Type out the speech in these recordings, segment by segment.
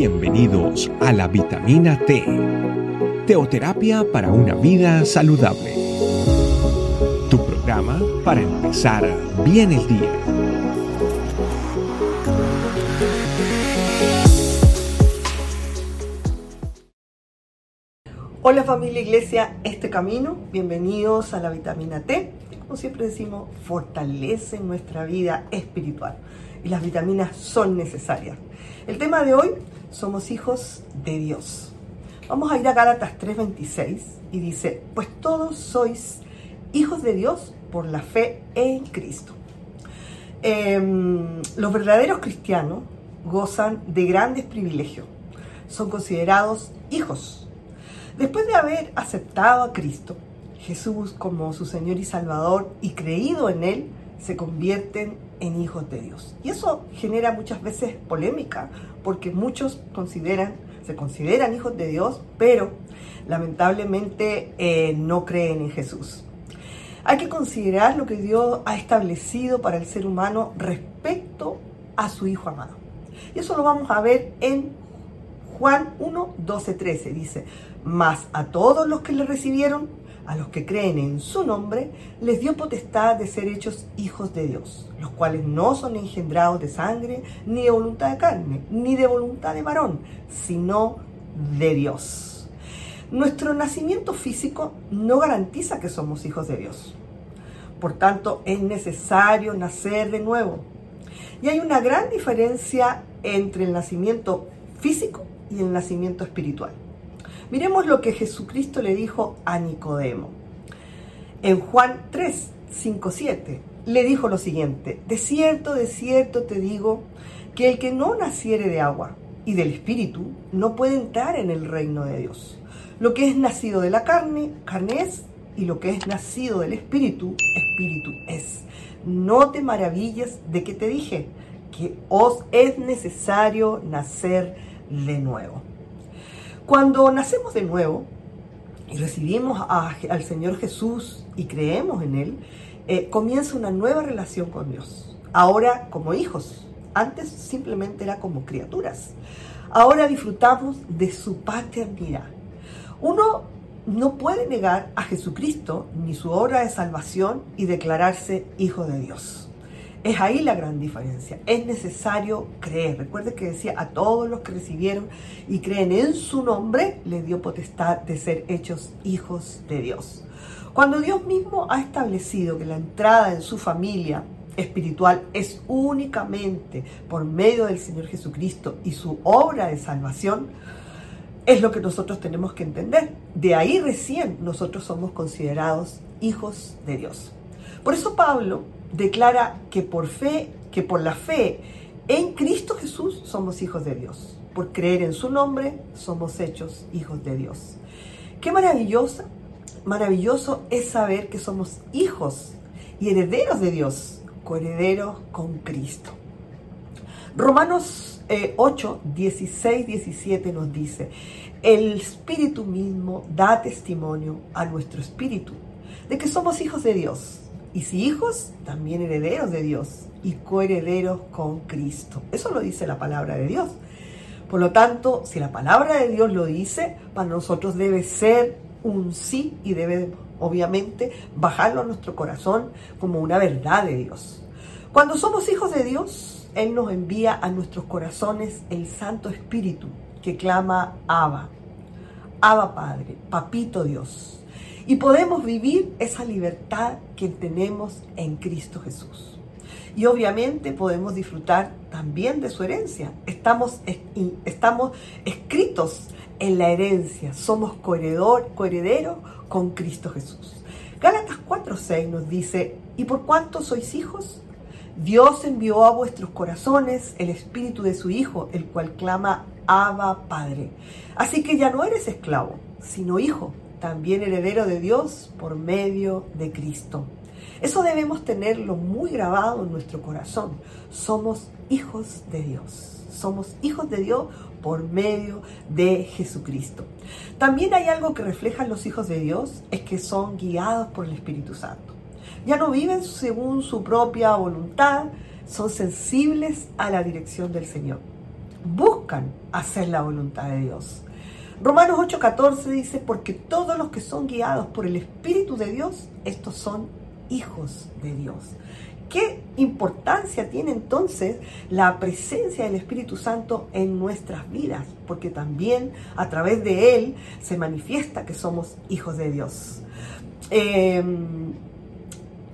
Bienvenidos a la vitamina T, teoterapia para una vida saludable. Tu programa para empezar bien el día. Hola familia Iglesia, este camino, bienvenidos a la vitamina T. Como siempre decimos, fortalece nuestra vida espiritual y las vitaminas son necesarias. El tema de hoy, somos hijos de Dios. Vamos a ir a Gálatas 3:26 y dice, pues todos sois hijos de Dios por la fe en Cristo. Em, los verdaderos cristianos gozan de grandes privilegios. Son considerados hijos. Después de haber aceptado a Cristo, Jesús como su Señor y Salvador y creído en Él, se convierten en hijos de Dios. Y eso genera muchas veces polémica, porque muchos consideran, se consideran hijos de Dios, pero lamentablemente eh, no creen en Jesús. Hay que considerar lo que Dios ha establecido para el ser humano respecto a su Hijo amado. Y eso lo vamos a ver en Juan 1, 12, 13. Dice, mas a todos los que le recibieron, a los que creen en su nombre, les dio potestad de ser hechos hijos de Dios, los cuales no son engendrados de sangre, ni de voluntad de carne, ni de voluntad de varón, sino de Dios. Nuestro nacimiento físico no garantiza que somos hijos de Dios. Por tanto, es necesario nacer de nuevo. Y hay una gran diferencia entre el nacimiento físico y el nacimiento espiritual. Miremos lo que Jesucristo le dijo a Nicodemo. En Juan 3, 5, 7, le dijo lo siguiente, de cierto, de cierto te digo, que el que no naciere de agua y del Espíritu no puede entrar en el reino de Dios. Lo que es nacido de la carne, carne es, y lo que es nacido del Espíritu, Espíritu es. No te maravilles de que te dije que os es necesario nacer de nuevo. Cuando nacemos de nuevo y recibimos al Señor Jesús y creemos en Él, eh, comienza una nueva relación con Dios. Ahora como hijos, antes simplemente era como criaturas. Ahora disfrutamos de su paternidad. Uno no puede negar a Jesucristo ni su obra de salvación y declararse hijo de Dios. Es ahí la gran diferencia. Es necesario creer. Recuerde que decía, a todos los que recibieron y creen en su nombre, le dio potestad de ser hechos hijos de Dios. Cuando Dios mismo ha establecido que la entrada en su familia espiritual es únicamente por medio del Señor Jesucristo y su obra de salvación, es lo que nosotros tenemos que entender. De ahí recién nosotros somos considerados hijos de Dios. Por eso Pablo declara que por fe, que por la fe en Cristo Jesús somos hijos de Dios. Por creer en su nombre somos hechos hijos de Dios. Qué maravillosa, maravilloso es saber que somos hijos y herederos de Dios, coherederos con Cristo. Romanos 8, 16, 17 nos dice, el Espíritu mismo da testimonio a nuestro Espíritu de que somos hijos de Dios y si hijos, también herederos de Dios y coherederos con Cristo. Eso lo dice la palabra de Dios. Por lo tanto, si la palabra de Dios lo dice, para nosotros debe ser un sí y debe obviamente bajarlo a nuestro corazón como una verdad de Dios. Cuando somos hijos de Dios, Él nos envía a nuestros corazones el Santo Espíritu que clama Abba. Abba Padre, Papito Dios y podemos vivir esa libertad que tenemos en Cristo Jesús. Y obviamente podemos disfrutar también de su herencia. Estamos, estamos escritos en la herencia, somos coherederos con Cristo Jesús. Gálatas 4:6 nos dice, ¿y por cuánto sois hijos? Dios envió a vuestros corazones el espíritu de su Hijo, el cual clama, Abba Padre. Así que ya no eres esclavo, sino hijo también heredero de Dios por medio de Cristo. Eso debemos tenerlo muy grabado en nuestro corazón. Somos hijos de Dios. Somos hijos de Dios por medio de Jesucristo. También hay algo que reflejan los hijos de Dios, es que son guiados por el Espíritu Santo. Ya no viven según su propia voluntad, son sensibles a la dirección del Señor. buscan hacer la voluntad de Dios. Romanos 8:14 dice, porque todos los que son guiados por el Espíritu de Dios, estos son hijos de Dios. ¿Qué importancia tiene entonces la presencia del Espíritu Santo en nuestras vidas? Porque también a través de Él se manifiesta que somos hijos de Dios. Em,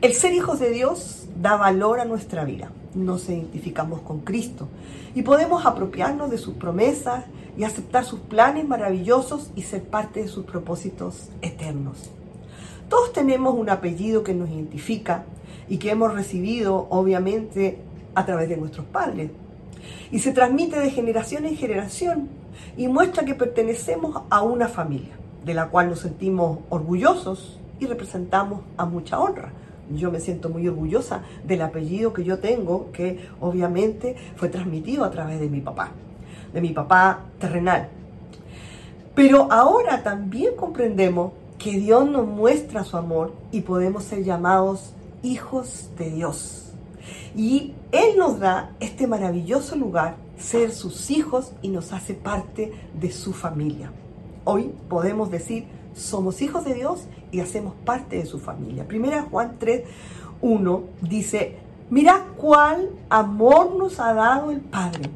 el ser hijos de Dios da valor a nuestra vida. Nos identificamos con Cristo y podemos apropiarnos de sus promesas y aceptar sus planes maravillosos y ser parte de sus propósitos eternos. Todos tenemos un apellido que nos identifica y que hemos recibido obviamente a través de nuestros padres. Y se transmite de generación en generación y muestra que pertenecemos a una familia, de la cual nos sentimos orgullosos y representamos a mucha honra. Yo me siento muy orgullosa del apellido que yo tengo, que obviamente fue transmitido a través de mi papá, de mi papá terrenal. Pero ahora también comprendemos que Dios nos muestra su amor y podemos ser llamados hijos de Dios. Y Él nos da este maravilloso lugar, ser sus hijos y nos hace parte de su familia. Hoy podemos decir, somos hijos de Dios y hacemos parte de su familia. Primera Juan 3, 1 dice, mira cuál amor nos ha dado el Padre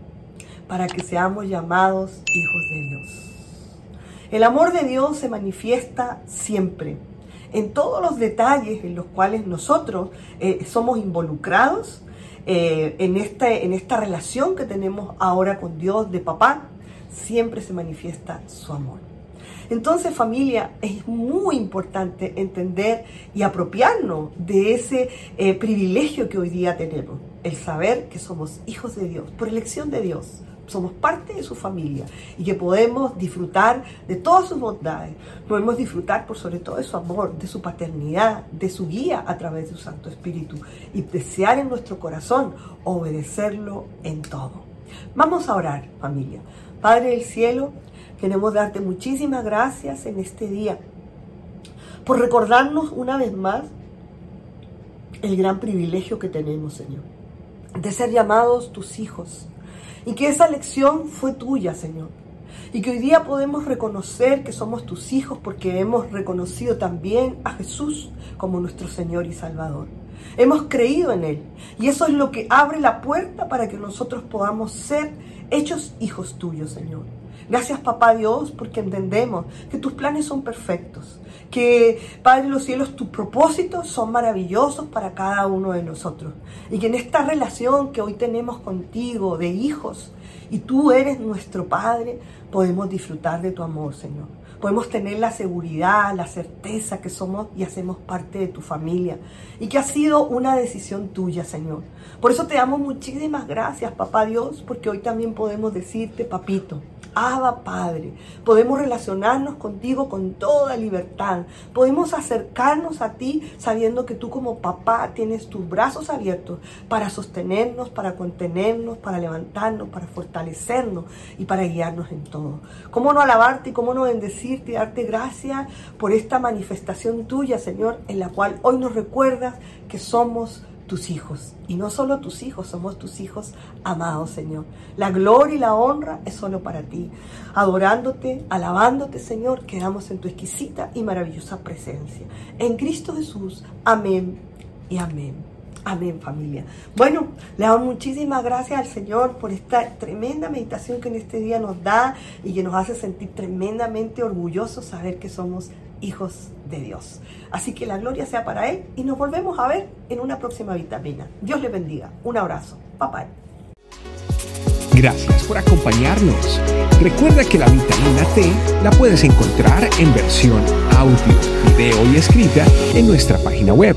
para que seamos llamados hijos de Dios. El amor de Dios se manifiesta siempre en todos los detalles en los cuales nosotros eh, somos involucrados eh, en, en esta relación que tenemos ahora con Dios de papá, siempre se manifiesta su amor. Entonces familia, es muy importante entender y apropiarnos de ese eh, privilegio que hoy día tenemos, el saber que somos hijos de Dios, por elección de Dios somos parte de su familia y que podemos disfrutar de todas sus bondades, podemos disfrutar por sobre todo de su amor, de su paternidad, de su guía a través de su Santo Espíritu y desear en nuestro corazón obedecerlo en todo. Vamos a orar, familia. Padre del cielo, queremos darte muchísimas gracias en este día por recordarnos una vez más el gran privilegio que tenemos, Señor, de ser llamados tus hijos y que esa lección fue tuya, Señor. Y que hoy día podemos reconocer que somos tus hijos porque hemos reconocido también a Jesús como nuestro Señor y Salvador. Hemos creído en Él. Y eso es lo que abre la puerta para que nosotros podamos ser hechos hijos tuyos, Señor. Gracias, Papá Dios, porque entendemos que tus planes son perfectos, que, Padre de los cielos, tus propósitos son maravillosos para cada uno de nosotros. Y que en esta relación que hoy tenemos contigo de hijos, y tú eres nuestro Padre, podemos disfrutar de tu amor, Señor. Podemos tener la seguridad, la certeza que somos y hacemos parte de tu familia y que ha sido una decisión tuya, Señor. Por eso te damos muchísimas gracias, Papá Dios, porque hoy también podemos decirte, Papito, Abba Padre. Podemos relacionarnos contigo con toda libertad. Podemos acercarnos a ti sabiendo que tú como papá tienes tus brazos abiertos para sostenernos, para contenernos, para levantarnos, para fortalecernos y para guiarnos en todo. ¿Cómo no alabarte y cómo no bendecirte y darte gracias por esta manifestación tuya, Señor, en la cual hoy nos recuerdas que somos tus hijos. Y no solo tus hijos, somos tus hijos amados, Señor. La gloria y la honra es solo para ti. Adorándote, alabándote, Señor, quedamos en tu exquisita y maravillosa presencia. En Cristo Jesús. Amén y amén. Amén, familia. Bueno, le damos muchísimas gracias al Señor por esta tremenda meditación que en este día nos da y que nos hace sentir tremendamente orgullosos saber que somos hijos de Dios. Así que la gloria sea para Él y nos volvemos a ver en una próxima vitamina. Dios le bendiga. Un abrazo. Papá. Gracias por acompañarnos. Recuerda que la vitamina T la puedes encontrar en versión audio, video y escrita en nuestra página web,